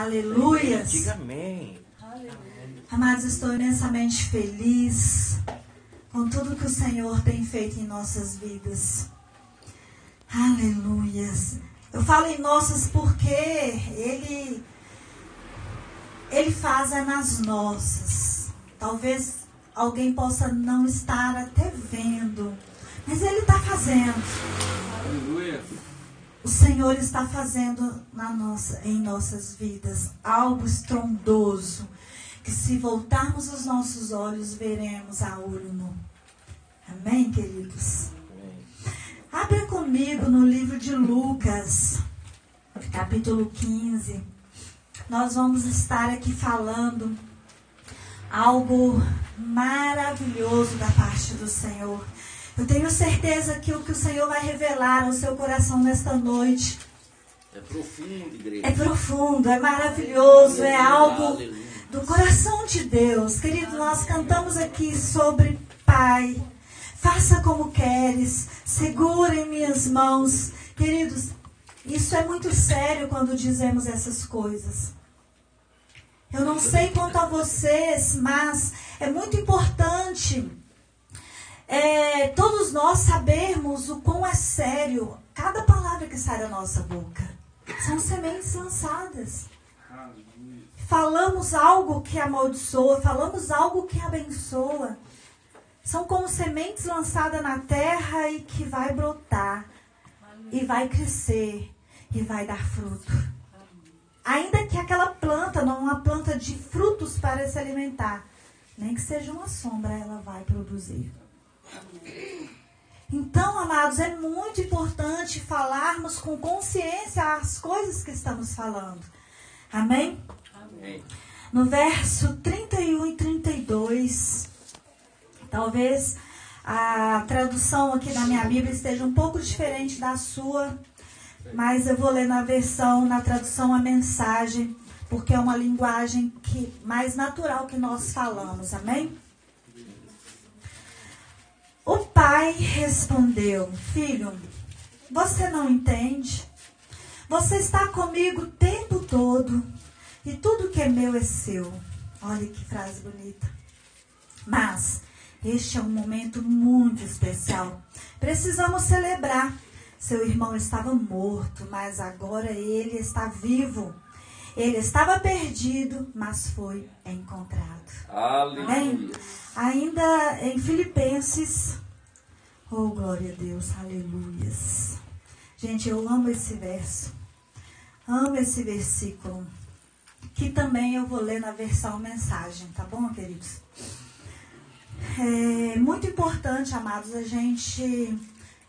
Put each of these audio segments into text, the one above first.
Aleluia. Diga amém. Amados, estou imensamente feliz com tudo que o Senhor tem feito em nossas vidas. Aleluias. Eu falo em nossas porque Ele, Ele faz é nas nossas. Talvez alguém possa não estar até vendo, mas Ele está fazendo. Aleluia. O Senhor está fazendo na nossa, em nossas vidas algo estrondoso que se voltarmos os nossos olhos, veremos a olho nu. Amém, queridos? Abra comigo no livro de Lucas, capítulo 15. Nós vamos estar aqui falando algo maravilhoso da parte do Senhor. Eu tenho certeza que o que o Senhor vai revelar ao seu coração nesta noite É profundo, igreja. é profundo, é maravilhoso, é algo do coração de Deus. Querido, nós cantamos aqui sobre Pai. Faça como queres, segura em minhas mãos. Queridos, isso é muito sério quando dizemos essas coisas. Eu não sei quanto a vocês, mas é muito importante é, todos nós sabermos o quão é sério cada palavra que sai da nossa boca. São sementes lançadas falamos algo que amaldiçoa, falamos algo que abençoa. São como sementes lançadas na terra e que vai brotar, e vai crescer, e vai dar fruto. Ainda que aquela planta não é uma planta de frutos para se alimentar, nem que seja uma sombra, ela vai produzir. Então, amados, é muito importante falarmos com consciência as coisas que estamos falando. Amém? Amém. No verso 31 e 32, talvez a tradução aqui da minha Bíblia esteja um pouco diferente da sua, mas eu vou ler na versão, na tradução a mensagem, porque é uma linguagem que mais natural que nós falamos, amém? O pai respondeu: Filho, você não entende? Você está comigo o tempo todo e tudo que é meu é seu. Olha que frase bonita. Mas este é um momento muito especial. Precisamos celebrar. Seu irmão estava morto, mas agora ele está vivo. Ele estava perdido, mas foi encontrado. Aleluia. Amém? Ainda em Filipenses. Oh, glória a Deus, aleluias. Gente, eu amo esse verso. Amo esse versículo. Que também eu vou ler na versão mensagem, tá bom, queridos? É muito importante, amados, a gente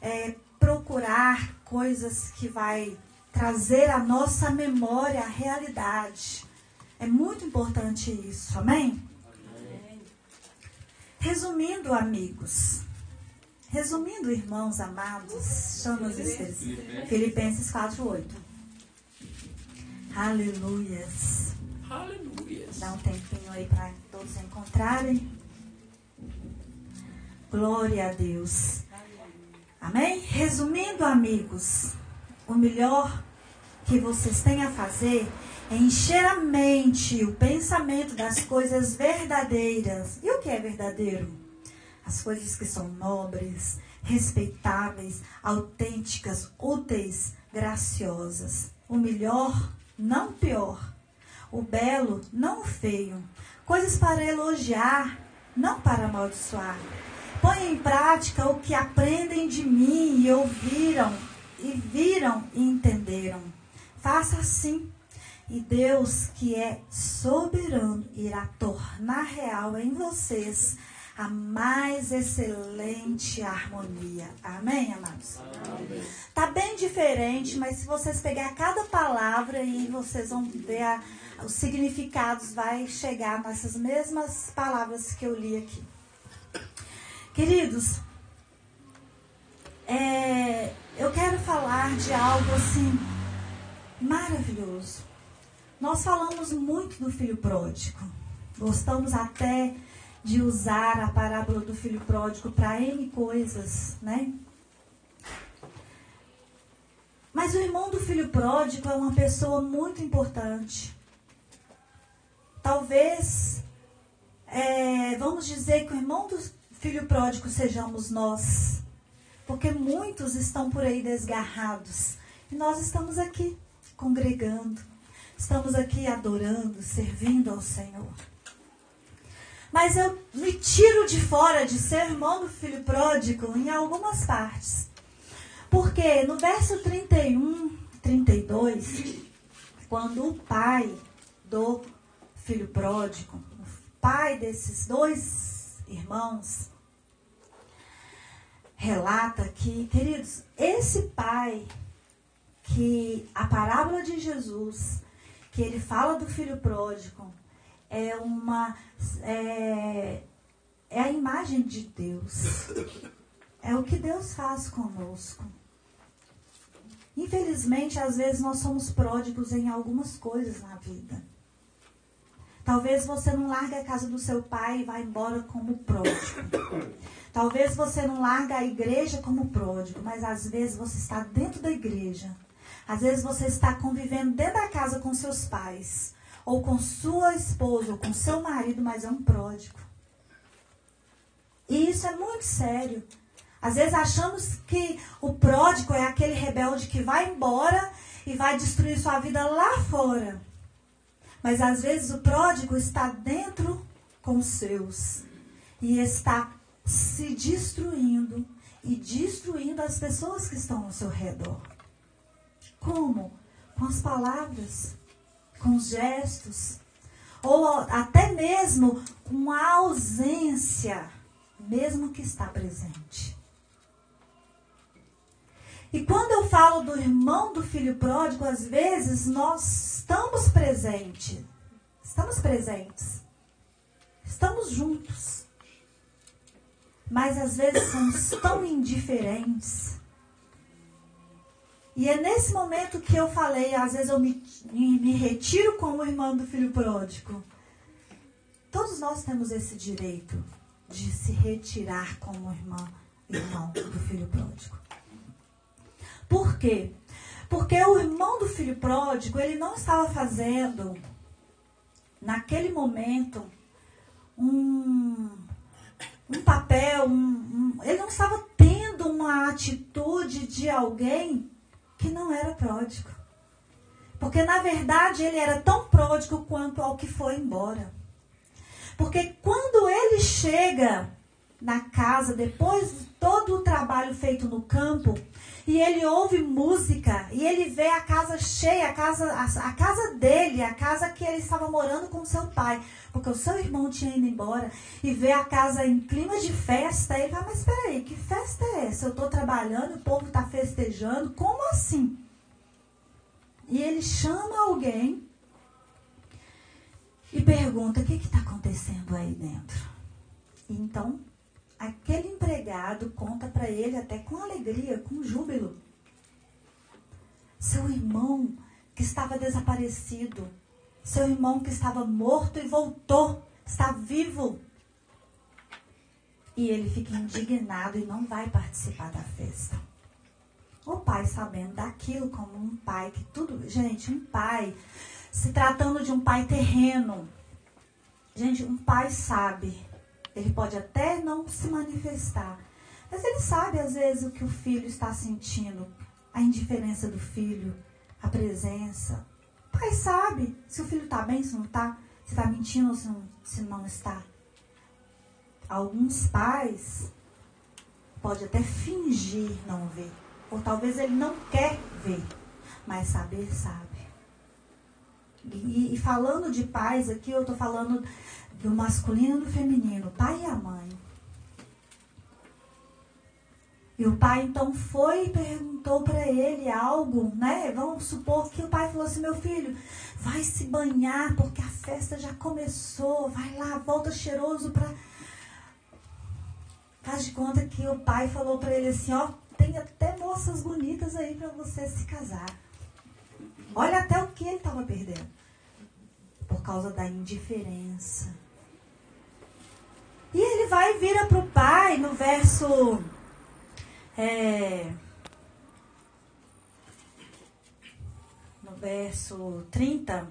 é, procurar coisas que vai trazer à nossa memória a realidade. É muito importante isso, amém? Resumindo, amigos, resumindo, irmãos amados, chamamos esses Filipenses 4:8. Aleluias. Aleluia. Dá um tempinho aí para todos encontrarem. Glória a Deus. Amém? Resumindo, amigos, o melhor que vocês têm a fazer é encher a mente, o pensamento das coisas verdadeiras. E o que é verdadeiro? As coisas que são nobres, respeitáveis, autênticas, úteis, graciosas. O melhor, não pior. O belo, não o feio. Coisas para elogiar, não para amaldiçoar. Põe em prática o que aprendem de mim e ouviram, e viram e entenderam. Faça assim. E Deus, que é soberano, irá tornar real em vocês a mais excelente harmonia. Amém, amados? Tá bem diferente, mas se vocês pegar cada palavra e vocês vão ver a- os significados, vai chegar nessas mesmas palavras que eu li aqui. Queridos, é, eu quero falar de algo assim maravilhoso. Nós falamos muito do filho pródigo. Gostamos até de usar a parábola do filho pródigo para N coisas, né? Mas o irmão do filho pródigo é uma pessoa muito importante. talvez, é, vamos dizer que o irmão do filho pródigo sejamos nós. Porque muitos estão por aí desgarrados. E nós estamos aqui congregando. Estamos aqui adorando, servindo ao Senhor. Mas eu me tiro de fora de ser irmão do filho pródigo em algumas partes. Porque no verso 31, 32, quando o pai do filho pródigo, o pai desses dois irmãos, relata que, queridos, esse pai que a parábola de Jesus, que ele fala do filho pródigo, é uma é, é a imagem de Deus. É o que Deus faz conosco. Infelizmente, às vezes nós somos pródigos em algumas coisas na vida. Talvez você não largue a casa do seu pai e vá embora como pródigo. Talvez você não largue a igreja como pródigo, mas às vezes você está dentro da igreja. Às vezes você está convivendo dentro da casa com seus pais, ou com sua esposa, ou com seu marido, mas é um pródigo. E isso é muito sério. Às vezes achamos que o pródigo é aquele rebelde que vai embora e vai destruir sua vida lá fora. Mas às vezes o pródigo está dentro com os seus e está se destruindo e destruindo as pessoas que estão ao seu redor. Como? Com as palavras, com os gestos, ou até mesmo com a ausência, mesmo que está presente. E quando eu falo do irmão do filho pródigo, às vezes nós estamos presentes. Estamos presentes. Estamos juntos. Mas às vezes somos tão indiferentes. E é nesse momento que eu falei, às vezes eu me, me retiro como irmão do filho pródigo. Todos nós temos esse direito de se retirar como irmão, irmão do filho pródigo. Por quê? Porque o irmão do filho pródigo, ele não estava fazendo, naquele momento, um, um papel, um, um, ele não estava tendo uma atitude de alguém que não era pródigo. Porque, na verdade, ele era tão pródigo quanto ao que foi embora. Porque quando ele chega na casa, depois de todo o trabalho feito no campo, e ele ouve música e ele vê a casa cheia, a casa, a, a, casa dele, a casa que ele estava morando com seu pai, porque o seu irmão tinha ido embora, e vê a casa em clima de festa, ele fala, mas espera aí, que festa é essa? Eu estou trabalhando, o povo está festejando, como assim? E ele chama alguém e pergunta, o que está acontecendo aí dentro? Então, aquele empregado conta para ele até com alegria, com júbilo. Seu irmão que estava desaparecido, seu irmão que estava morto e voltou, está vivo. E ele fica indignado e não vai participar da festa. O pai sabendo daquilo como um pai que tudo, gente, um pai se tratando de um pai terreno. Gente, um pai sabe ele pode até não se manifestar, mas ele sabe às vezes o que o filho está sentindo, a indiferença do filho, a presença. Pai sabe se o filho está bem, se não está, se está mentindo ou se não, se não está. Alguns pais pode até fingir não ver, ou talvez ele não quer ver, mas saber sabe. E, e falando de pais aqui, eu estou falando do masculino e do feminino, pai e a mãe. E o pai então foi e perguntou para ele algo, né? Vamos supor que o pai falou assim: meu filho, vai se banhar porque a festa já começou, vai lá, volta cheiroso para. Faz de conta que o pai falou para ele assim: ó, tem até moças bonitas aí para você se casar. Olha até o que ele estava perdendo por causa da indiferença e ele vai e vira para o pai no verso. É, no verso 30.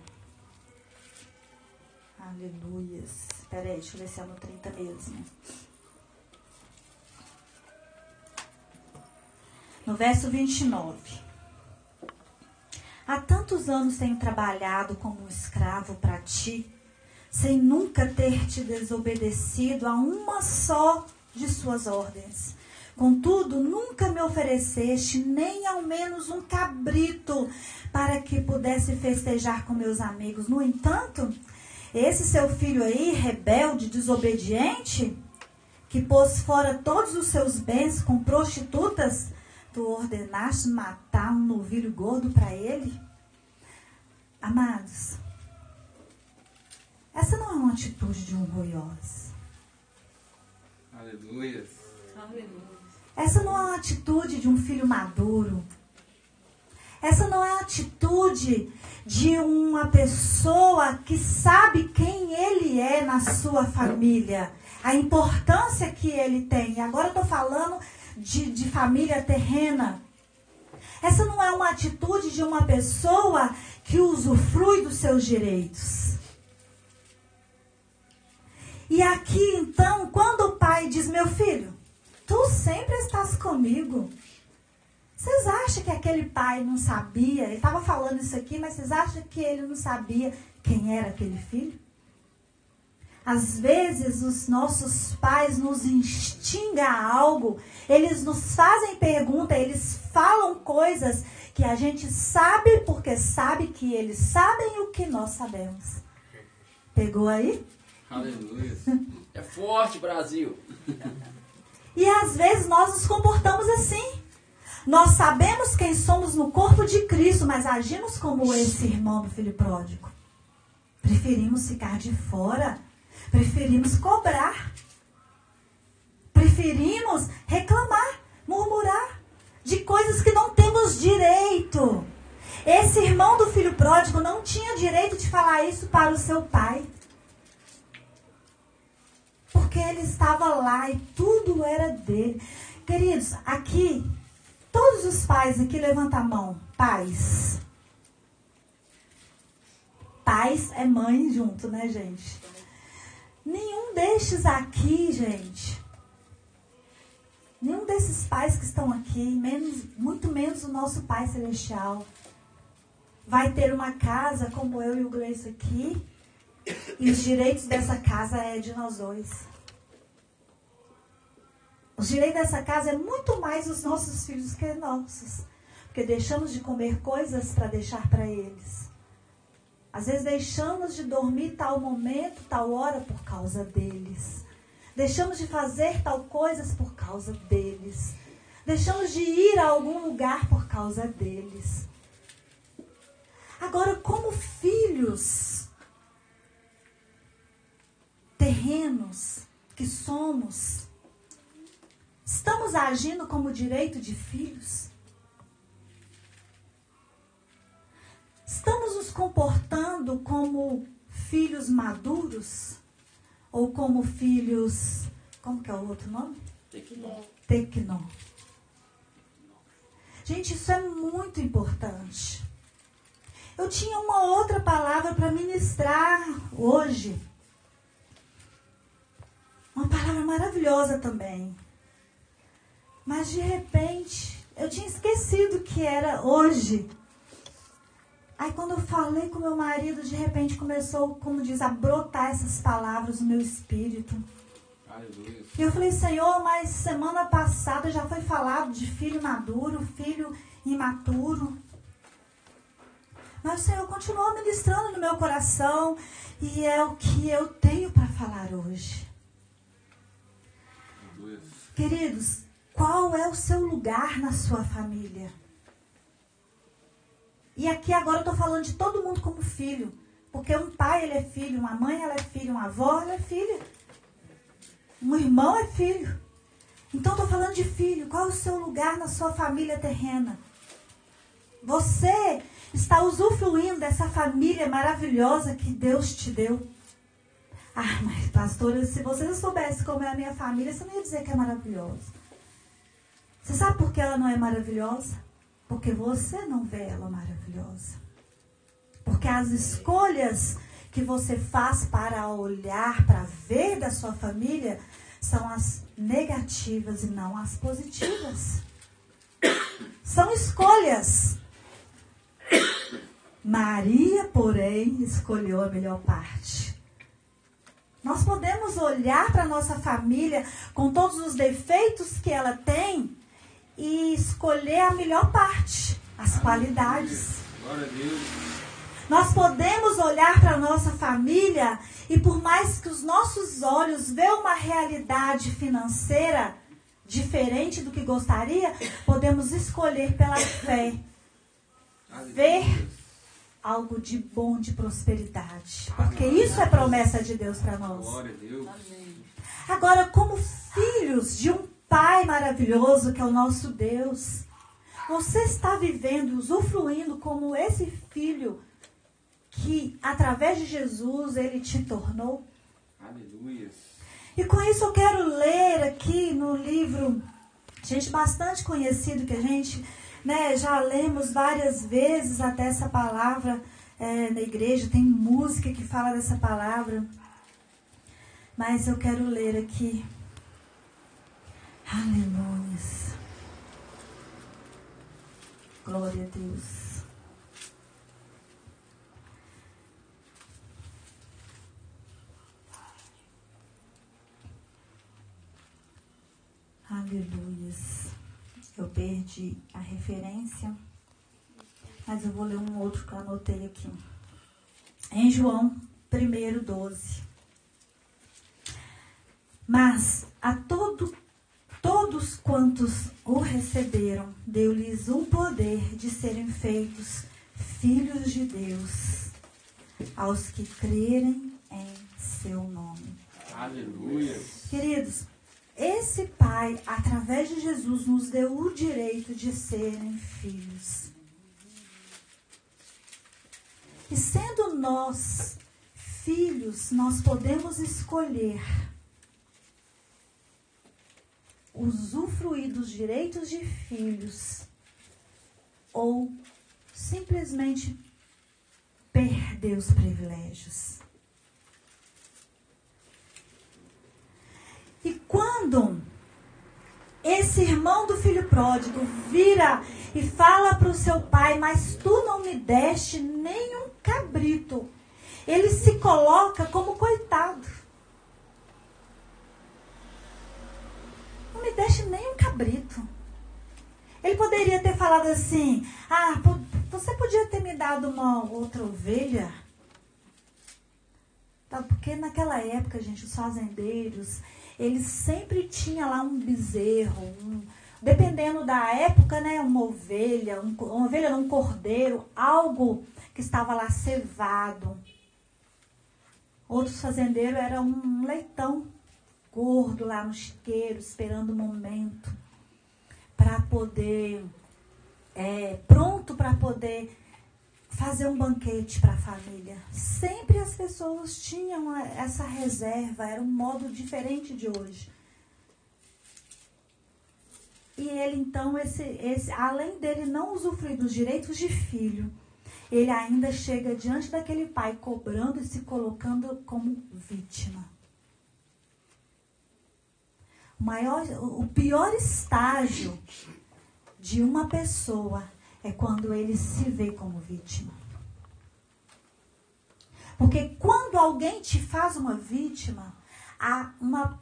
Aleluias. Espera aí, deixa eu ver se é no 30 mesmo. No verso 29. Há tantos anos tenho trabalhado como um escravo para ti, sem nunca ter te desobedecido a uma só de suas ordens. Contudo, nunca me ofereceste nem ao menos um cabrito para que pudesse festejar com meus amigos. No entanto, esse seu filho aí, rebelde, desobediente, que pôs fora todos os seus bens com prostitutas, tu ordenaste matar um novilho gordo para ele? Amados, essa não é uma atitude de um orgulhoso. Aleluia. Essa não é uma atitude de um filho maduro. Essa não é a atitude de uma pessoa que sabe quem ele é na sua família, a importância que ele tem. Agora eu estou falando de, de família terrena. Essa não é uma atitude de uma pessoa que usufrui dos seus direitos. E aqui então, quando o pai diz: Meu filho, tu sempre estás comigo. Vocês acham que aquele pai não sabia? Ele estava falando isso aqui, mas vocês acham que ele não sabia quem era aquele filho? Às vezes os nossos pais nos instigam a algo, eles nos fazem pergunta, eles falam coisas que a gente sabe porque sabe que eles sabem o que nós sabemos. Pegou aí? Aleluia. É forte, Brasil. E às vezes nós nos comportamos assim. Nós sabemos quem somos no corpo de Cristo, mas agimos como esse irmão do filho pródigo. Preferimos ficar de fora. Preferimos cobrar. Preferimos reclamar, murmurar de coisas que não temos direito. Esse irmão do filho pródigo não tinha direito de falar isso para o seu pai. Porque ele estava lá e tudo era dele. Queridos, aqui Todos os pais aqui levantam a mão. Pais. Pais é mãe junto, né, gente? Nenhum destes aqui, gente. Nenhum desses pais que estão aqui, menos, muito menos o nosso Pai Celestial, vai ter uma casa como eu e o Gleice aqui. E os direitos dessa casa é de nós dois. Os direitos dessa casa é muito mais os nossos filhos que nossos. Porque deixamos de comer coisas para deixar para eles. Às vezes deixamos de dormir tal momento, tal hora por causa deles. Deixamos de fazer tal coisas por causa deles. Deixamos de ir a algum lugar por causa deles. Agora, como filhos terrenos que somos, Estamos agindo como direito de filhos? Estamos nos comportando como filhos maduros? Ou como filhos. Como que é o outro nome? Tecnó. Tecnó. Gente, isso é muito importante. Eu tinha uma outra palavra para ministrar hoje. Uma palavra maravilhosa também. Mas de repente, eu tinha esquecido que era hoje. Aí quando eu falei com meu marido, de repente começou, como diz, a brotar essas palavras no meu espírito. Aleluia. E eu falei, Senhor, mas semana passada já foi falado de filho maduro, filho imaturo. Mas o Senhor continuou ministrando no meu coração e é o que eu tenho para falar hoje. Queridos, qual é o seu lugar na sua família? E aqui agora eu estou falando de todo mundo como filho. Porque um pai ele é filho, uma mãe ela é filho, uma avó ela é filha. Um irmão é filho. Então estou falando de filho. Qual é o seu lugar na sua família terrena? Você está usufruindo dessa família maravilhosa que Deus te deu. Ah, mas pastora, se você soubesse como é a minha família, você não ia dizer que é maravilhosa. Você sabe por que ela não é maravilhosa? Porque você não vê ela maravilhosa. Porque as escolhas que você faz para olhar, para ver da sua família, são as negativas e não as positivas. São escolhas. Maria, porém, escolheu a melhor parte. Nós podemos olhar para a nossa família com todos os defeitos que ela tem e escolher a melhor parte, as qualidades. Glória a Deus. Nós podemos olhar para a nossa família e por mais que os nossos olhos vejam uma realidade financeira diferente do que gostaria, podemos escolher pela fé ver algo de bom, de prosperidade. Porque isso é promessa de Deus para nós. Glória a Deus. Agora, como filhos de um Pai maravilhoso que é o nosso Deus, você está vivendo, usufruindo como esse filho que, através de Jesus, ele te tornou? Aleluia. E com isso eu quero ler aqui no livro, gente bastante conhecido que a gente né, já lemos várias vezes até essa palavra é, na igreja, tem música que fala dessa palavra. Mas eu quero ler aqui. Aleluia. Glória a Deus. Aleluia. Eu perdi a referência, mas eu vou ler um outro que eu anotei aqui. Em João 1, 12. Mas a todo, todos quantos o receberam, deu-lhes o poder de serem feitos filhos de Deus, aos que crerem em seu nome. Aleluia. Queridos, esse Pai, através de Jesus, nos deu o direito de serem filhos. E sendo nós filhos, nós podemos escolher usufruir dos direitos de filhos ou simplesmente perder os privilégios. E quando esse irmão do filho pródigo vira e fala para o seu pai: Mas tu não me deste nenhum cabrito. Ele se coloca como coitado. Não me deste nenhum cabrito. Ele poderia ter falado assim: Ah, você podia ter me dado uma outra ovelha? Tá, porque naquela época, gente, os fazendeiros, eles sempre tinha lá um bezerro, um, dependendo da época, né, uma ovelha, um, uma ovelha, um cordeiro, algo que estava lá cevado. Outros fazendeiros era um leitão gordo lá no chiqueiro, esperando o momento para poder, é, pronto para poder fazer um banquete para a família. Sempre as pessoas tinham essa reserva, era um modo diferente de hoje. E ele então, esse, esse, além dele não usufruir dos direitos de filho, ele ainda chega diante daquele pai cobrando e se colocando como vítima. O, maior, o pior estágio de uma pessoa é quando ele se vê como vítima. Porque quando alguém te faz uma vítima, há uma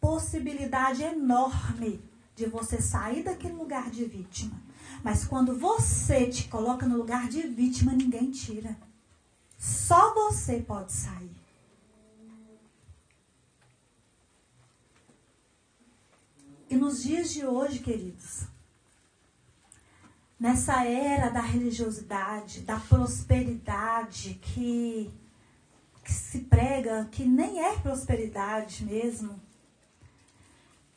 possibilidade enorme de você sair daquele lugar de vítima. Mas quando você te coloca no lugar de vítima, ninguém tira. Só você pode sair. E nos dias de hoje, queridos, nessa era da religiosidade, da prosperidade que, que se prega, que nem é prosperidade mesmo,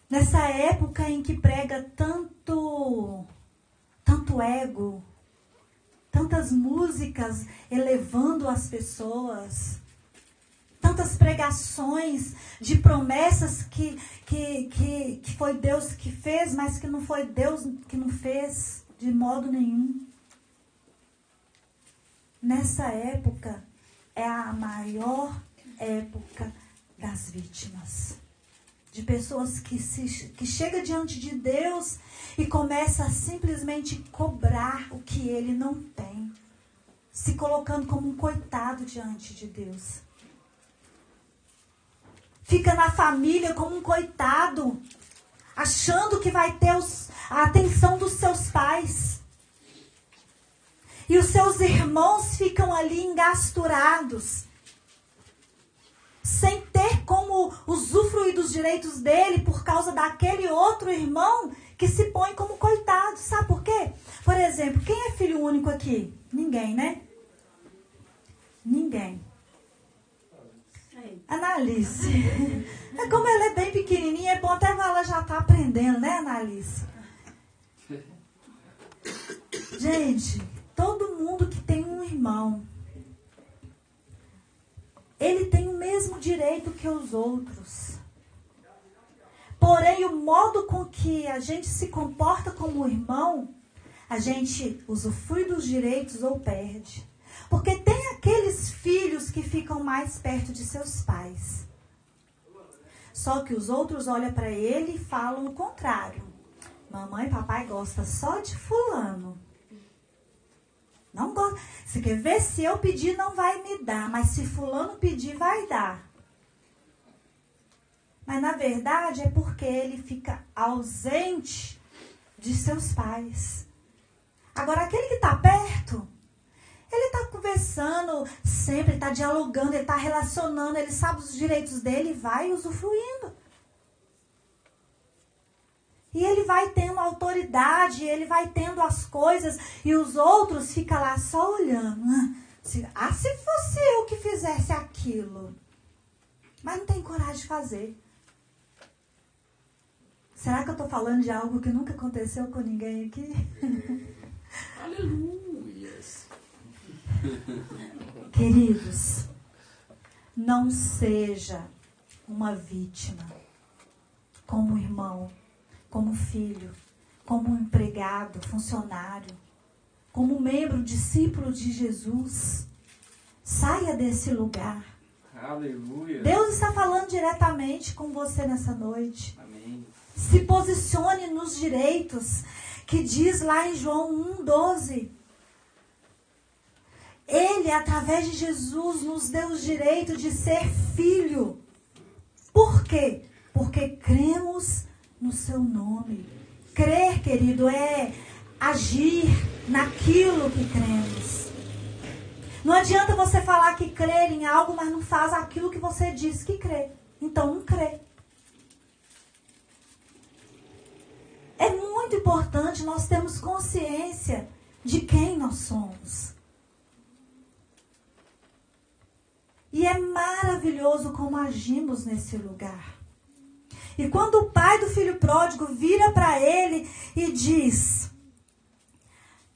nessa época em que prega tanto tanto ego, tantas músicas elevando as pessoas, tantas pregações de promessas que, que, que, que foi Deus que fez, mas que não foi Deus que não fez de modo nenhum. Nessa época é a maior época das vítimas. De pessoas que, se, que chega diante de Deus e começa a simplesmente cobrar o que ele não tem. Se colocando como um coitado diante de Deus. Fica na família como um coitado, achando que vai ter os, a atenção dos seus pais. E os seus irmãos ficam ali engasturados, sem ter como usufruir dos direitos dele por causa daquele outro irmão que se põe como coitado. Sabe por quê? Por exemplo, quem é filho único aqui? Ninguém, né? Ninguém. Analice. É como ela é bem pequenininha, é bom até ela já está aprendendo, né, Analice? Gente, todo mundo que tem um irmão, ele tem o mesmo direito que os outros. Porém, o modo com que a gente se comporta como irmão, a gente usufrui dos direitos ou perde. Porque tem aqueles filhos que ficam mais perto de seus pais. Só que os outros olham para ele e falam o contrário. Mamãe e papai gostam só de fulano. Não gosta. Você quer ver se eu pedir não vai me dar, mas se fulano pedir vai dar. Mas na verdade é porque ele fica ausente de seus pais. Agora aquele que está perto, ele está conversando sempre, está dialogando, ele está relacionando, ele sabe os direitos dele e vai usufruindo. E ele vai tendo autoridade, ele vai tendo as coisas, e os outros ficam lá só olhando. Ah, se fosse eu que fizesse aquilo. Mas não tem coragem de fazer. Será que eu estou falando de algo que nunca aconteceu com ninguém aqui? Aleluia. Queridos, não seja uma vítima como irmão, como filho, como empregado, funcionário, como membro, discípulo de Jesus. Saia desse lugar. Aleluia. Deus está falando diretamente com você nessa noite. Amém. Se posicione nos direitos que diz lá em João 1,12. Ele, através de Jesus, nos deu o direito de ser filho. Por quê? Porque cremos no seu nome. Crer, querido, é agir naquilo que cremos. Não adianta você falar que crer em algo, mas não faz aquilo que você diz que crê. Então não crê. É muito importante nós termos consciência de quem nós somos. E é maravilhoso como agimos nesse lugar. E quando o pai do filho pródigo vira para ele e diz: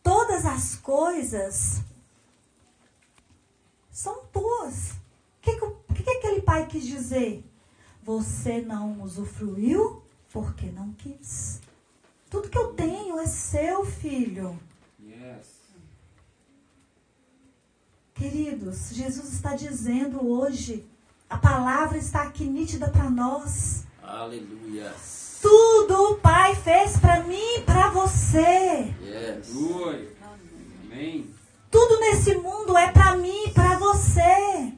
Todas as coisas são tuas. O que, que, que aquele pai quis dizer? Você não usufruiu porque não quis. Tudo que eu tenho é seu, filho. Yes. Queridos, Jesus está dizendo hoje, a palavra está aqui nítida para nós. Aleluia. Tudo o Pai fez para mim e para você. Yes. Aleluia. Amém. Tudo nesse mundo é para mim e para você.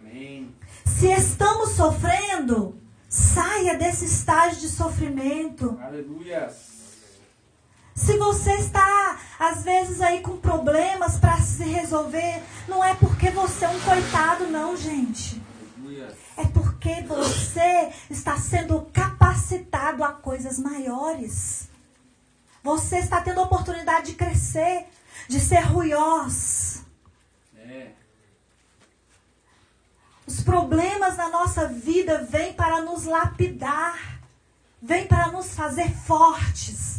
Amém. Se estamos sofrendo, saia desse estágio de sofrimento. Aleluia. Se você está, às vezes, aí com problemas para se resolver, não é porque você é um coitado, não, gente. É porque você está sendo capacitado a coisas maiores. Você está tendo a oportunidade de crescer, de ser ruiós. É. Os problemas na nossa vida vêm para nos lapidar, vêm para nos fazer fortes.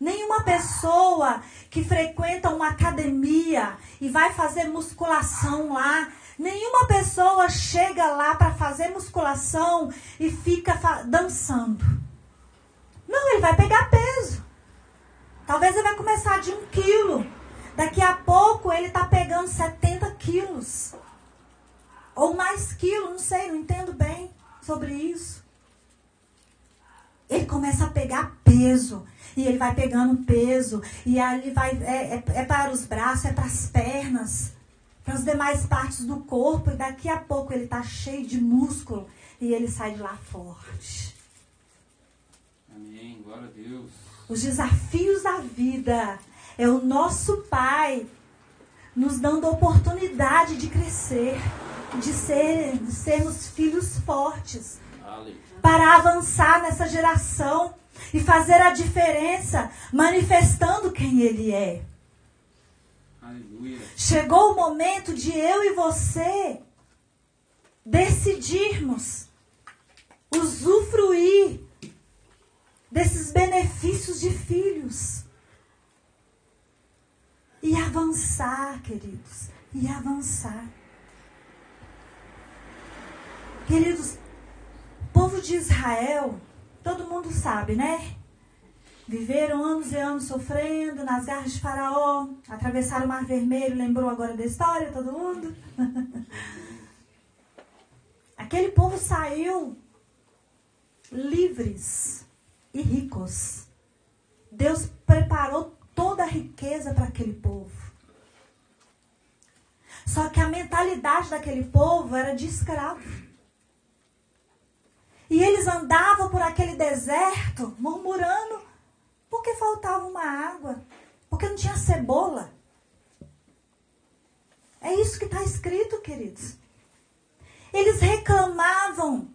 Nenhuma pessoa que frequenta uma academia e vai fazer musculação lá, nenhuma pessoa chega lá para fazer musculação e fica dançando. Não, ele vai pegar peso. Talvez ele vai começar de um quilo. Daqui a pouco ele está pegando 70 quilos. Ou mais quilos, não sei, não entendo bem sobre isso. Ele começa a pegar peso. E ele vai pegando peso. E ali vai. É, é, é para os braços, é para as pernas, para as demais partes do corpo. E daqui a pouco ele está cheio de músculo. E ele sai de lá forte. Amém. Glória a Deus. Os desafios da vida é o nosso Pai nos dando a oportunidade de crescer, de, ser, de sermos filhos fortes, Aleluia. para avançar nessa geração e fazer a diferença, manifestando quem Ele é. Aleluia. Chegou o momento de eu e você decidirmos usufruir desses benefícios de filhos. E avançar, queridos. E avançar. Queridos, povo de Israel, todo mundo sabe, né? Viveram anos e anos sofrendo nas garras de Faraó, atravessaram o Mar Vermelho, lembrou agora da história, todo mundo? Aquele povo saiu livres e ricos. Deus preparou toda a riqueza para aquele povo. Só que a mentalidade daquele povo era de escravo. E eles andavam por aquele deserto murmurando porque faltava uma água, porque não tinha cebola. É isso que está escrito, queridos. Eles reclamavam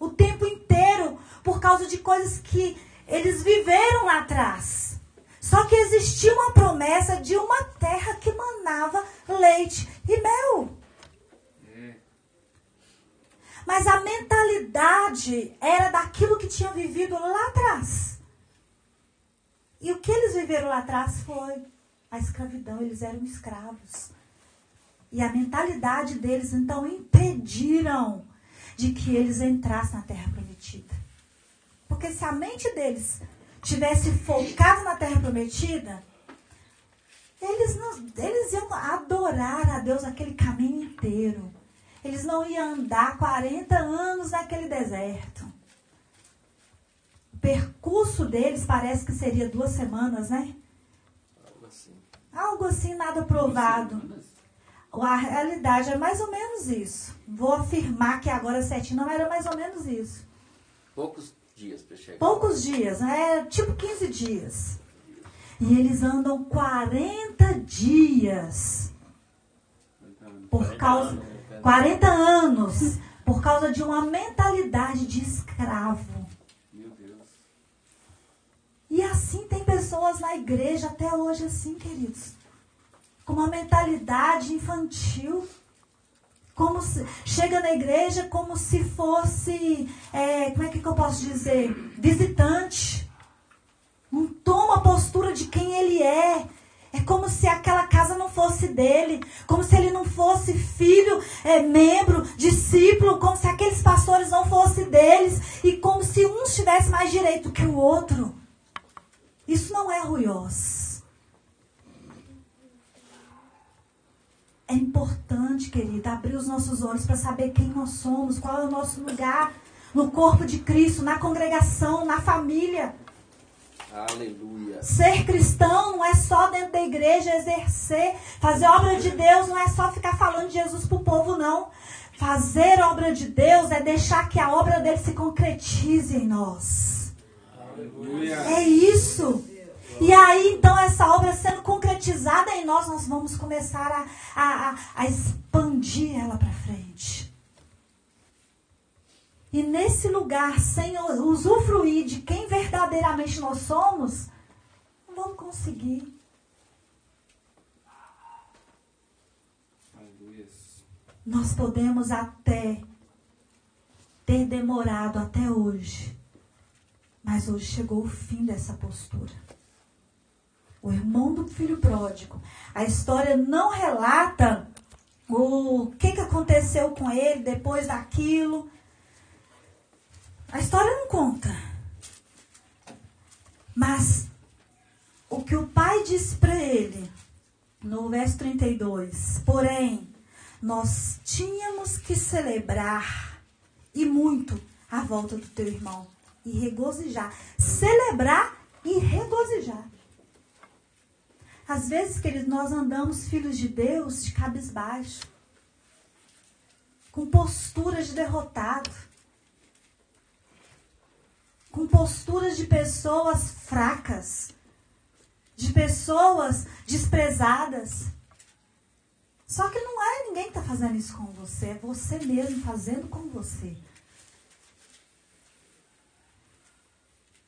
o tempo inteiro por causa de coisas que eles viveram lá atrás. Só que existia uma promessa de uma terra que manava leite e mel. Mas a mentalidade era daquilo que tinham vivido lá atrás. E o que eles viveram lá atrás foi a escravidão, eles eram escravos. E a mentalidade deles então impediram de que eles entrassem na terra prometida. Porque se a mente deles tivesse focado na terra prometida, eles, não, eles iam adorar a Deus aquele caminho inteiro. Eles não iam andar 40 anos naquele deserto. O percurso deles parece que seria duas semanas, né? Algo assim. Algo assim, nada provado. A realidade é mais ou menos isso. Vou afirmar que agora certinho não era mais ou menos isso. Poucos dias para chegar. Poucos dias, é tipo 15 dias. E eles andam 40 dias por causa 40 anos por causa de uma mentalidade de escravo. Meu Deus. E assim tem pessoas na igreja até hoje assim, queridos, com uma mentalidade infantil. Como se, chega na igreja como se fosse, é, como é que eu posso dizer, visitante. Não toma a postura de quem ele é. É como se aquela casa não fosse dele, como se ele não fosse filho, é, membro, discípulo, como se aqueles pastores não fossem deles e como se um tivesse mais direito que o outro. Isso não é ruiós. É importante, querida, abrir os nossos olhos para saber quem nós somos, qual é o nosso lugar no corpo de Cristo, na congregação, na família. Aleluia. Ser cristão não é só dentro da igreja exercer, fazer obra de Deus não é só ficar falando de Jesus para o povo, não. Fazer obra de Deus é deixar que a obra dele se concretize em nós. Aleluia. É isso. E aí, então, essa obra sendo concretizada em nós, nós vamos começar a, a, a, a expandir ela para frente. E nesse lugar, sem usufruir de quem verdadeiramente nós somos, não vamos conseguir. Nós podemos até ter demorado até hoje, mas hoje chegou o fim dessa postura. O irmão do filho pródigo. A história não relata o que, que aconteceu com ele depois daquilo. A história não conta. Mas o que o pai disse para ele no verso 32. Porém, nós tínhamos que celebrar e muito a volta do teu irmão e regozijar. Celebrar e regozijar. Às vezes, queridos, nós andamos, filhos de Deus, de cabisbaixo, com posturas de derrotado, com posturas de pessoas fracas, de pessoas desprezadas. Só que não é ninguém que está fazendo isso com você, é você mesmo fazendo com você.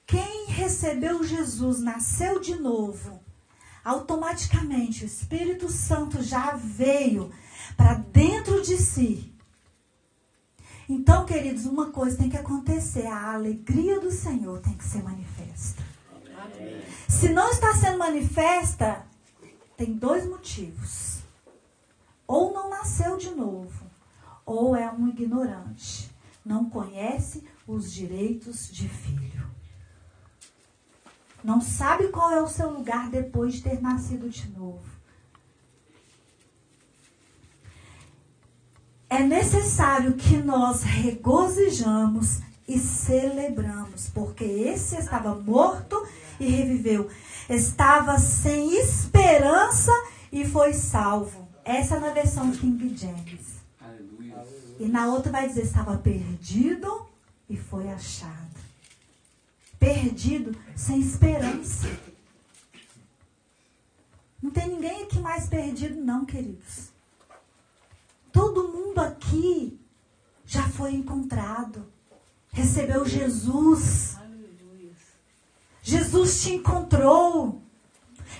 Quem recebeu Jesus, nasceu de novo, automaticamente o Espírito Santo já veio para dentro de si. Então, queridos, uma coisa tem que acontecer: a alegria do Senhor tem que ser manifesta. Amém. Se não está sendo manifesta, tem dois motivos. Ou não nasceu de novo, ou é um ignorante. Não conhece os direitos de filho não sabe qual é o seu lugar depois de ter nascido de novo. É necessário que nós regozijamos e celebramos, porque esse estava morto e reviveu, estava sem esperança e foi salvo. Essa é na versão King James. Aleluia. E na outra vai dizer: estava perdido e foi achado perdido, sem esperança. Não tem ninguém aqui mais perdido, não, queridos. Todo mundo aqui já foi encontrado. Recebeu Jesus. Jesus te encontrou.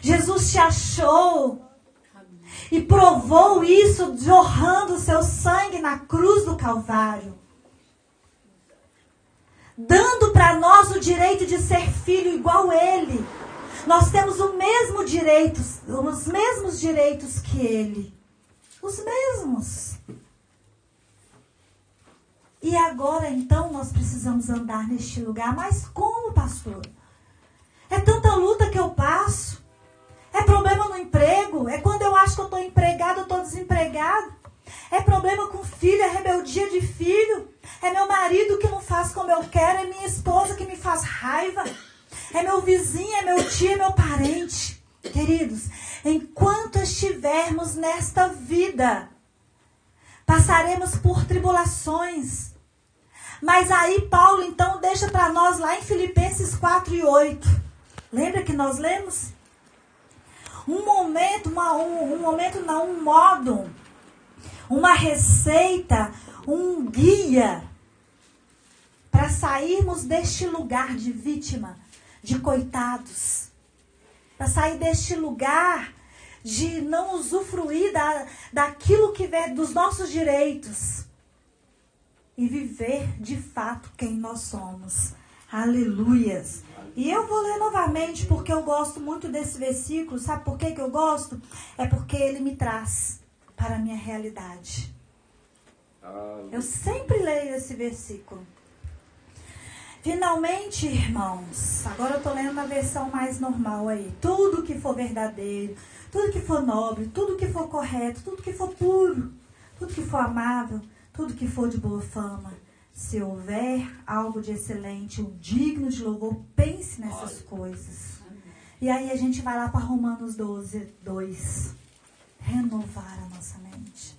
Jesus te achou. E provou isso jorrando o seu sangue na cruz do Calvário dando para nós o direito de ser filho igual ele. Nós temos o mesmo direito, os mesmos direitos que ele. Os mesmos. E agora então nós precisamos andar neste lugar, mas como, pastor? É tanta luta que eu passo. É problema no emprego, é quando eu acho que eu estou empregado, eu estou desempregado. É problema com filho, é rebeldia de filho. É meu marido que não faz como eu quero, é minha esposa que me faz raiva. É meu vizinho, é meu tio, é meu parente. Queridos, enquanto estivermos nesta vida, passaremos por tribulações. Mas aí Paulo então deixa para nós lá em Filipenses 4 e 8. Lembra que nós lemos? Um momento, uma, um, um momento não, um modo uma receita, um guia para sairmos deste lugar de vítima, de coitados, para sair deste lugar de não usufruir da, daquilo que vem dos nossos direitos e viver de fato quem nós somos. Aleluias. E eu vou ler novamente porque eu gosto muito desse versículo. Sabe por que, que eu gosto? É porque ele me traz para a minha realidade. Eu sempre leio esse versículo. Finalmente, irmãos, agora eu estou lendo uma versão mais normal aí. Tudo que for verdadeiro, tudo que for nobre, tudo que for correto, tudo que for puro, tudo que for amável, tudo que for de boa fama. Se houver algo de excelente, ou digno de louvor, pense nessas coisas. E aí a gente vai lá para Romanos 12, 2 renovar a nossa mente.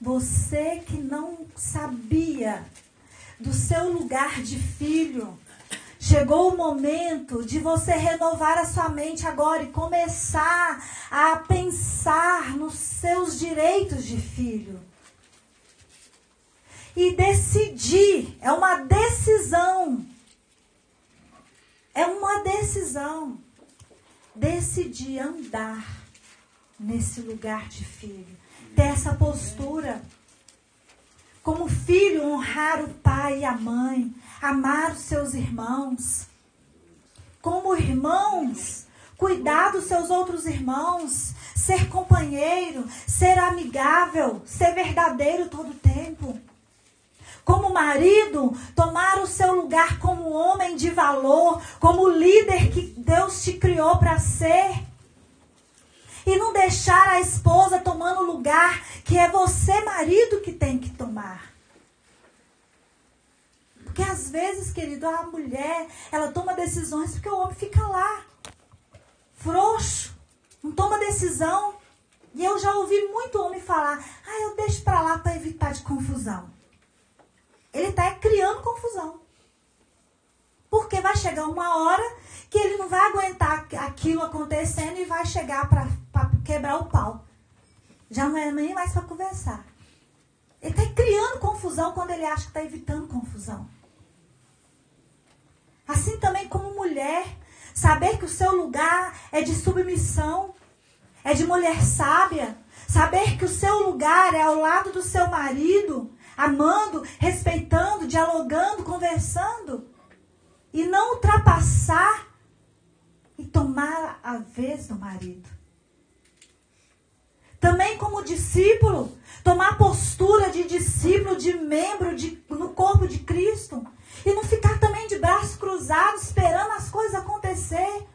Você que não sabia do seu lugar de filho, chegou o momento de você renovar a sua mente agora e começar a pensar nos seus direitos de filho. E decidir, é uma decisão. É uma decisão decidir andar nesse lugar de filho, ter essa postura. Como filho, honrar o pai e a mãe, amar os seus irmãos. Como irmãos, cuidar dos seus outros irmãos, ser companheiro, ser amigável, ser verdadeiro todo o tempo como marido, tomar o seu lugar como homem de valor, como líder que Deus te criou para ser. E não deixar a esposa tomando o lugar que é você, marido, que tem que tomar. Porque às vezes, querido, a mulher, ela toma decisões porque o homem fica lá, frouxo, não toma decisão. E eu já ouvi muito homem falar: ah, eu deixo para lá para evitar de confusão. Ele está criando confusão. Porque vai chegar uma hora que ele não vai aguentar aquilo acontecendo e vai chegar para quebrar o pau. Já não é nem mais para conversar. Ele está criando confusão quando ele acha que está evitando confusão. Assim também como mulher, saber que o seu lugar é de submissão, é de mulher sábia. Saber que o seu lugar é ao lado do seu marido, amando, respeitando, dialogando, conversando. E não ultrapassar e tomar a vez do marido. Também como discípulo, tomar postura de discípulo, de membro de, no corpo de Cristo. E não ficar também de braços cruzados esperando as coisas acontecer.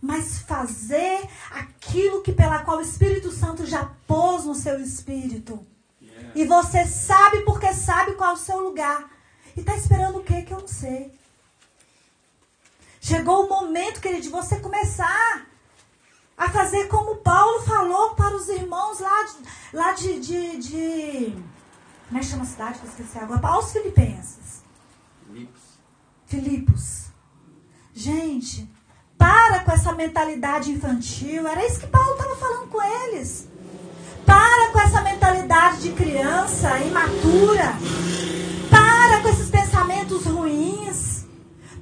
Mas fazer aquilo que pela qual o Espírito Santo já pôs no seu espírito. Yeah. E você sabe porque sabe qual é o seu lugar. E está esperando o que que eu não sei. Chegou o momento, querido, de você começar a fazer como Paulo falou para os irmãos lá de, lá de, de, de como é que chama a cidade que eu esqueci agora? Aos Filipenses. Filipos. Filipos. Gente, para com essa mentalidade infantil. Era isso que Paulo estava falando com eles. Para com essa mentalidade de criança imatura. Para com esses pensamentos ruins.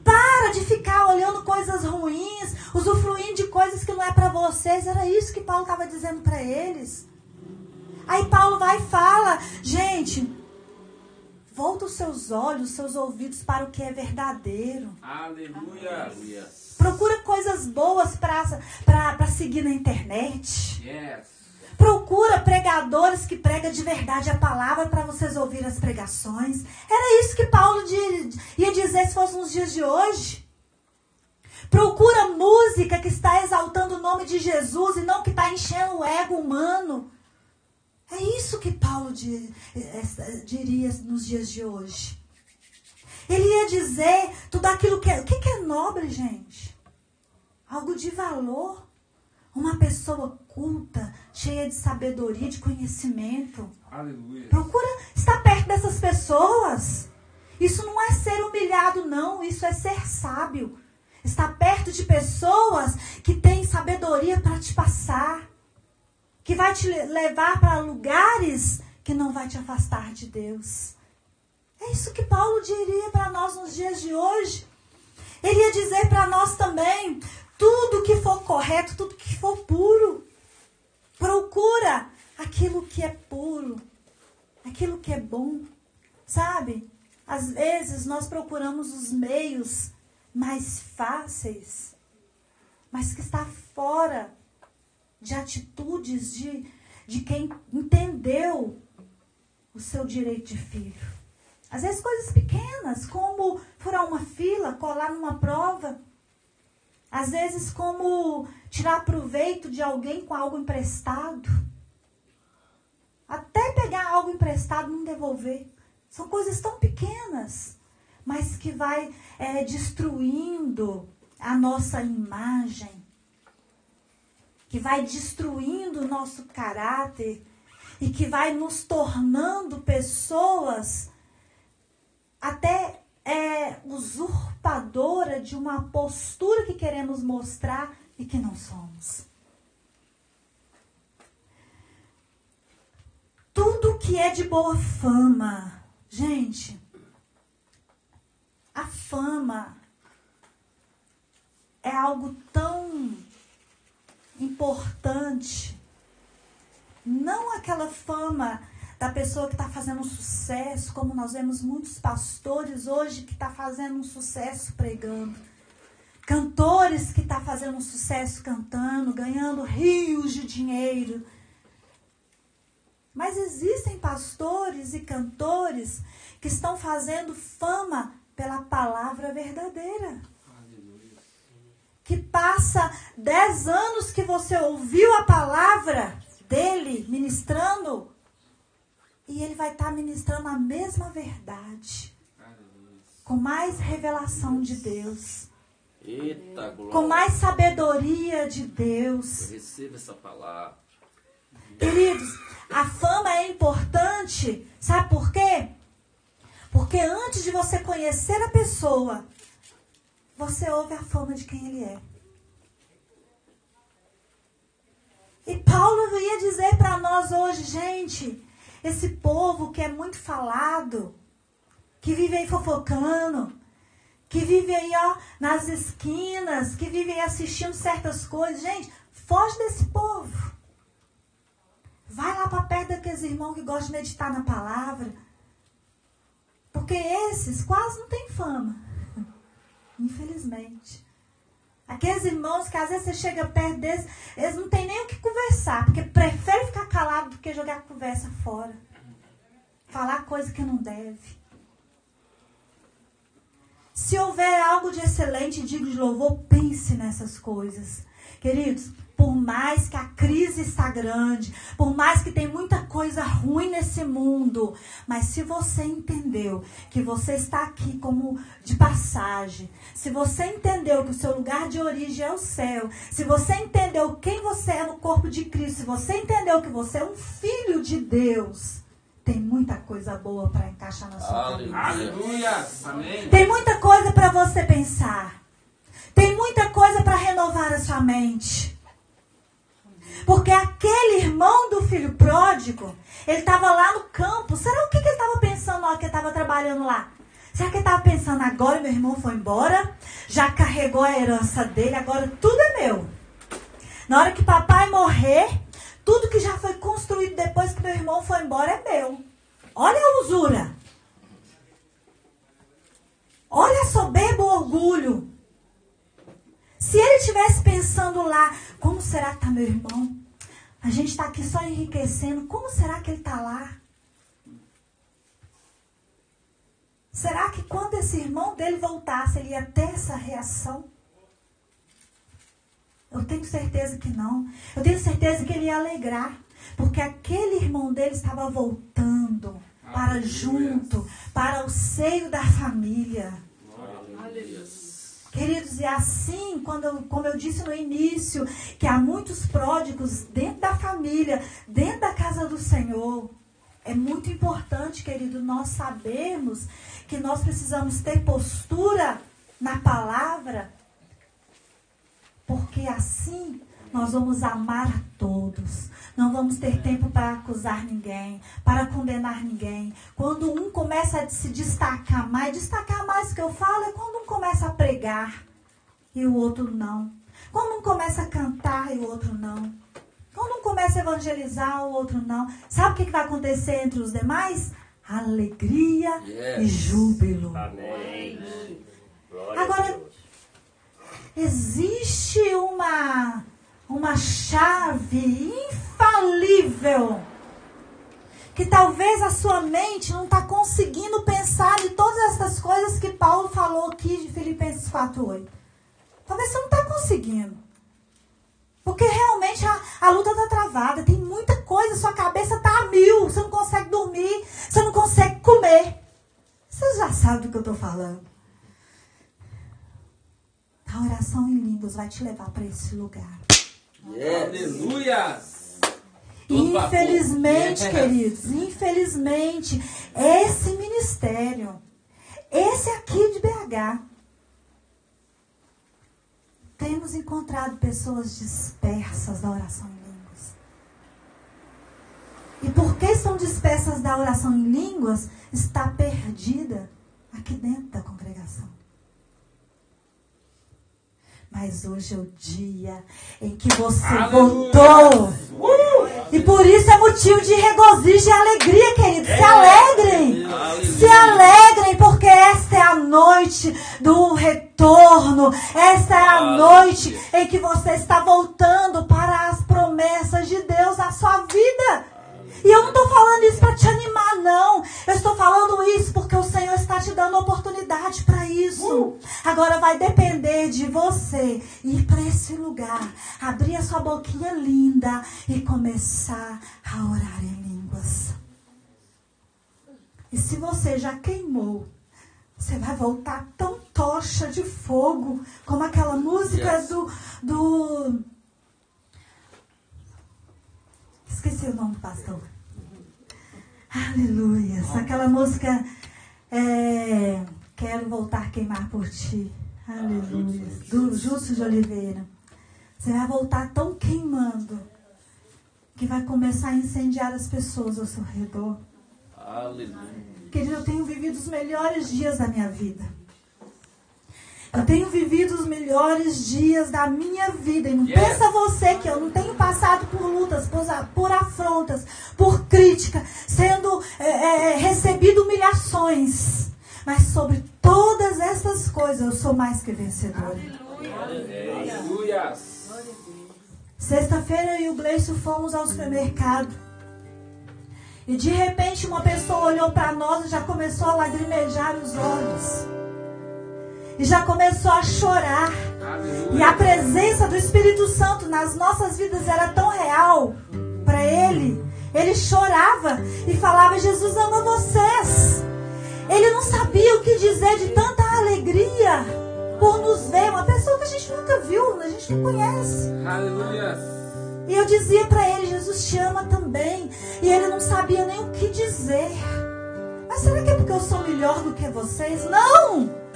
Para de ficar olhando coisas ruins, usufruindo de coisas que não é para vocês. Era isso que Paulo estava dizendo para eles. Aí Paulo vai e fala, gente, volta os seus olhos, os seus ouvidos para o que é verdadeiro. Aleluia. Procura coisas boas para seguir na internet. Yes. Procura pregadores que pregam de verdade a palavra para vocês ouvirem as pregações. Era isso que Paulo ia dizer se fosse nos dias de hoje. Procura música que está exaltando o nome de Jesus e não que está enchendo o ego humano. É isso que Paulo diria nos dias de hoje. Ele ia dizer tudo aquilo que é. O que é nobre, gente? Algo de valor. Uma pessoa culta, cheia de sabedoria, de conhecimento. Aleluia. Procura estar perto dessas pessoas. Isso não é ser humilhado, não. Isso é ser sábio. Estar perto de pessoas que têm sabedoria para te passar que vai te levar para lugares que não vai te afastar de Deus. É isso que Paulo diria para nós nos dias de hoje. Ele ia dizer para nós também: tudo que for correto, tudo que for puro. Procura aquilo que é puro, aquilo que é bom. Sabe? Às vezes nós procuramos os meios mais fáceis, mas que está fora de atitudes de, de quem entendeu o seu direito de filho. Às vezes coisas pequenas, como furar uma fila, colar numa prova. Às vezes como tirar proveito de alguém com algo emprestado. Até pegar algo emprestado e não devolver. São coisas tão pequenas, mas que vai é, destruindo a nossa imagem que vai destruindo o nosso caráter e que vai nos tornando pessoas até é, usurpadora de uma postura que queremos mostrar e que não somos. Tudo que é de boa fama, gente, a fama é algo tão importante. Não aquela fama da pessoa que está fazendo um sucesso, como nós vemos muitos pastores hoje que está fazendo um sucesso pregando. Cantores que estão tá fazendo um sucesso cantando, ganhando rios de dinheiro. Mas existem pastores e cantores que estão fazendo fama pela palavra verdadeira que passa dez anos que você ouviu a palavra dele ministrando, e ele vai estar tá ministrando a mesma verdade. Com mais revelação de Deus. Eita, glória. Com mais sabedoria de Deus. Receba essa palavra. Queridos, a fama é importante, sabe por quê? Porque antes de você conhecer a pessoa, você ouve a fama de quem ele é. E Paulo ia dizer para nós hoje, gente, esse povo que é muito falado, que vive aí fofocando, que vive aí ó, nas esquinas, que vive aí assistindo certas coisas. Gente, foge desse povo. Vai lá para perto daqueles irmãos que gostam de meditar na palavra. Porque esses quase não têm fama. Infelizmente. Aqueles irmãos que às vezes você chega perto deles, eles não têm nem o que conversar, porque preferem ficar calado do que jogar a conversa fora. Falar coisa que não deve. Se houver algo de excelente, digo de louvor, pense nessas coisas. Queridos, por mais que a crise está grande, por mais que tem muita coisa ruim nesse mundo, mas se você entendeu que você está aqui como de passagem, se você entendeu que o seu lugar de origem é o céu, se você entendeu quem você é no corpo de Cristo, se você entendeu que você é um filho de Deus, tem muita coisa boa para encaixar na sua cabeça. Aleluia. Amém. Tem muita coisa para você pensar. Tem muita coisa para renovar a sua mente. Porque aquele irmão do filho pródigo, ele estava lá no campo. Será o que, que ele estava pensando na hora que ele estava trabalhando lá? Será que ele estava pensando, agora meu irmão foi embora, já carregou a herança dele, agora tudo é meu. Na hora que papai morrer, tudo que já foi construído depois que meu irmão foi embora é meu. Olha a usura. Olha a soberba, o orgulho. Se ele estivesse pensando lá, como será que está meu irmão? A gente está aqui só enriquecendo, como será que ele está lá? Será que quando esse irmão dele voltasse, ele ia ter essa reação? Eu tenho certeza que não. Eu tenho certeza que ele ia alegrar. Porque aquele irmão dele estava voltando para junto, para o seio da família. Queridos, e assim, quando, como eu disse no início, que há muitos pródigos dentro da família, dentro da casa do Senhor. É muito importante, querido, nós sabermos que nós precisamos ter postura na palavra, porque assim nós vamos amar a todos. Não vamos ter tempo para acusar ninguém, para condenar ninguém. Quando um começa a se destacar mais, destacar mais que eu falo é quando um começa a pregar e o outro não. Quando um começa a cantar e o outro não. Quando um começa a evangelizar, o outro não. Sabe o que vai acontecer entre os demais? Alegria Yes. e júbilo. Amém. Agora. Existe uma, uma chave infalível que talvez a sua mente não está conseguindo pensar em todas essas coisas que Paulo falou aqui de Filipenses 4.8. Talvez você não está conseguindo. Porque realmente a, a luta está travada, tem muita coisa, sua cabeça está a mil, você não consegue dormir, você não consegue comer. Você já sabe do que eu estou falando. A oração em línguas vai te levar para esse lugar. Aleluia. Todo vapor. Infelizmente, Yes. queridos, infelizmente, esse ministério, esse aqui de BH, temos encontrado pessoas dispersas da oração em línguas. E porque estão dispersas da oração em línguas, está perdida aqui dentro da congregação. Mas hoje é o dia em que você Aleluia. voltou. E por isso é motivo de regozijo e alegria, queridos. Se alegrem. Aleluia. Se alegrem, porque esta é a noite do retorno. Esta é a Aleluia. noite em que você está voltando para as promessas de Deus na sua vida. E eu não estou falando isso para te animar, não. Eu estou falando isso porque o Senhor está te dando oportunidade para isso. Agora vai depender de você ir para esse lugar, abrir a sua boquinha linda e começar a orar em línguas. E se você já queimou, você vai voltar tão tocha de fogo, como aquela música yes. do, do. Esqueci o nome do pastor. Aleluia. Aquela música. É, Quero voltar a queimar por ti. Aleluia. Do Justo de Oliveira. Você vai voltar tão queimando que vai começar a incendiar as pessoas ao seu redor. Aleluia. Querido, eu tenho vivido os melhores dias da minha vida. Eu tenho vivido os melhores dias da minha vida. E não yes. pensa você que eu não tenho passado por lutas, por, por afrontas, por crítica, sendo é, é, recebido humilhações. Mas sobre todas essas coisas eu sou mais que vencedora. Aleluia. Sexta-feira eu e o Gleice fomos ao supermercado. E de repente uma pessoa olhou para nós e já começou a lagrimejar os olhos. E já começou a chorar. E a presença do Espírito Santo nas nossas vidas era tão real para ele. Ele chorava e falava: Jesus ama vocês. Ele não sabia o que dizer de tanta alegria por nos ver. Uma pessoa que a gente nunca viu, a gente não conhece. Aleluia. E eu dizia para ele: Jesus te ama também. E ele não sabia nem o que dizer. Mas será que é porque eu sou melhor do que vocês? Não!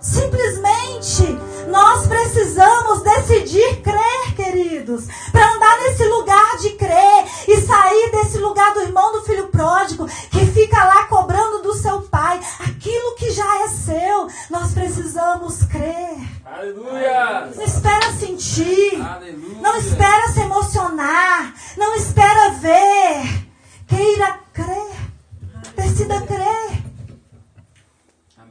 Simplesmente nós precisamos decidir crer, queridos, para andar nesse lugar de crer e sair desse lugar do irmão do filho pródigo que fica lá cobrando do seu pai aquilo que já é seu. Nós precisamos crer. Aleluia! Não espera sentir. Aleluia. Não espera se emocionar. Não espera ver. Queira crer. Decida crer.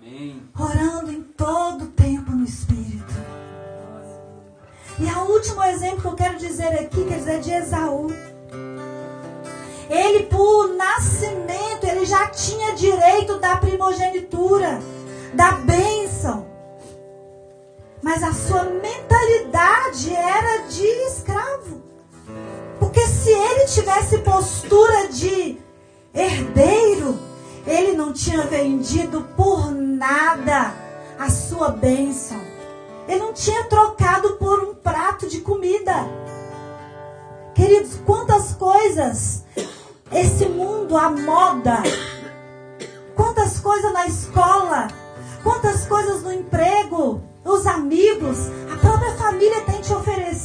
Amém. Orando em todo tempo no Espírito. E o último exemplo que eu quero dizer aqui, quer dizer, de Esaú. Ele, por nascimento, ele já tinha direito da primogenitura, da bênção. Mas a sua mentalidade era de escravo. Porque se ele tivesse postura de herdeiro, ele não tinha vendido por nada a sua bênção. Ele não tinha trocado por um prato de comida. Queridos, quantas coisas esse mundo, a moda, quantas coisas na escola, quantas coisas no emprego, os amigos, a própria família tem te oferecido.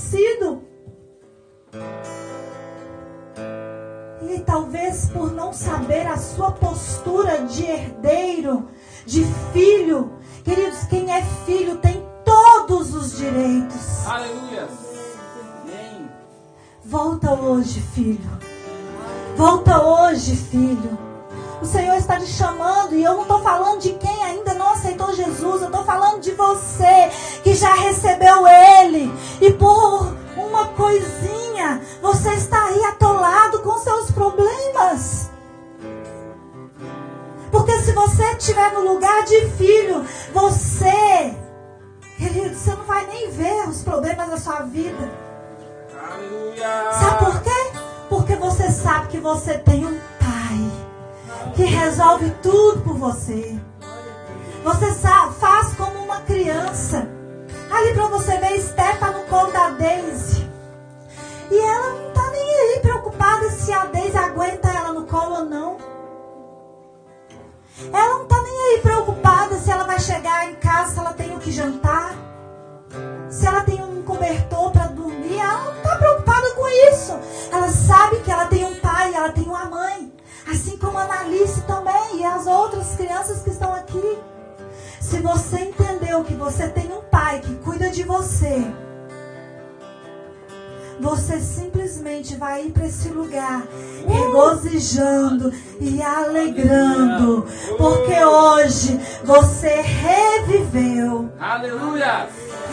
Talvez por não saber a sua postura de herdeiro, de filho. Queridos, quem é filho tem todos os direitos. Aleluia. Volta hoje, filho. Volta hoje, filho. O Senhor está te chamando e eu não estou falando de quem ainda não aceitou Jesus. Eu estou falando de você que já recebeu Ele e por uma coisinha você está aí atolado com seus problemas. Porque se você estiver no lugar de filho, você, querido, você não vai nem ver os problemas da sua vida. Aleluia. Sabe por quê? Porque você sabe que você tem um pai que resolve tudo por você. Você sabe, faz como uma criança. Ali para você ver, Esther tá no colo da Daisy. E ela não tá nem aí preocupada se a Daisy aguenta ela no colo ou não. Ela não está nem aí preocupada se ela vai chegar em casa, se ela tem o que jantar, se ela tem um cobertor para dormir. Ela não está preocupada com isso. Ela sabe que ela tem um pai, ela tem uma mãe. Assim como a Analice também e as outras crianças que estão aqui. Se você entendeu que você tem um pai que cuida de você, você simplesmente vai ir para esse lugar regozijando e alegrando, porque hoje você reviveu. Aleluia!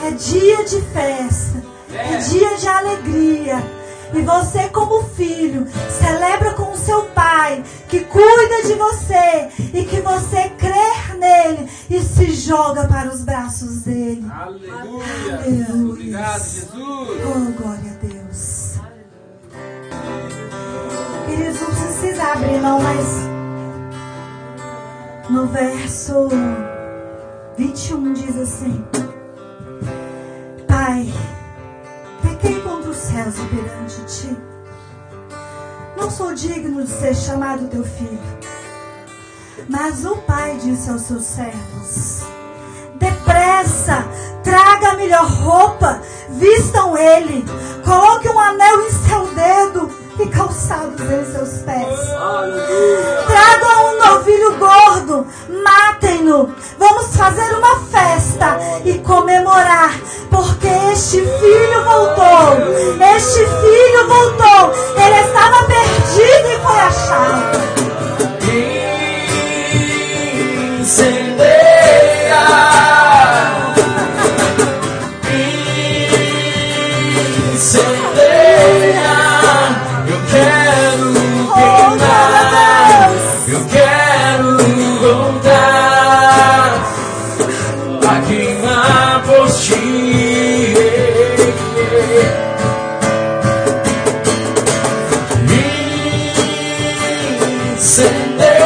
É dia de festa, é dia de alegria. E você, como filho, celebra com o seu pai, que cuida de você e que você crê nele e se joga para os braços dele. Aleluia. Aleluia. Obrigado, Jesus. Oh, glória a Deus. Queridos, não precisa abrir não, mas no verso 21 diz assim: Pai, e perante ti. Não sou digno de ser chamado teu filho. Mas o pai disse aos seus servos: Depressa, traga a melhor roupa, vistam ele, coloque um anel em seu dedo e calçados em seus pés. Tragam um novilho gordo, matem-no. Vamos fazer uma festa e comemorar, porque este filho voltou. Este filho voltou. Ele estava perdido e foi achado. Incendeia. Incendeia.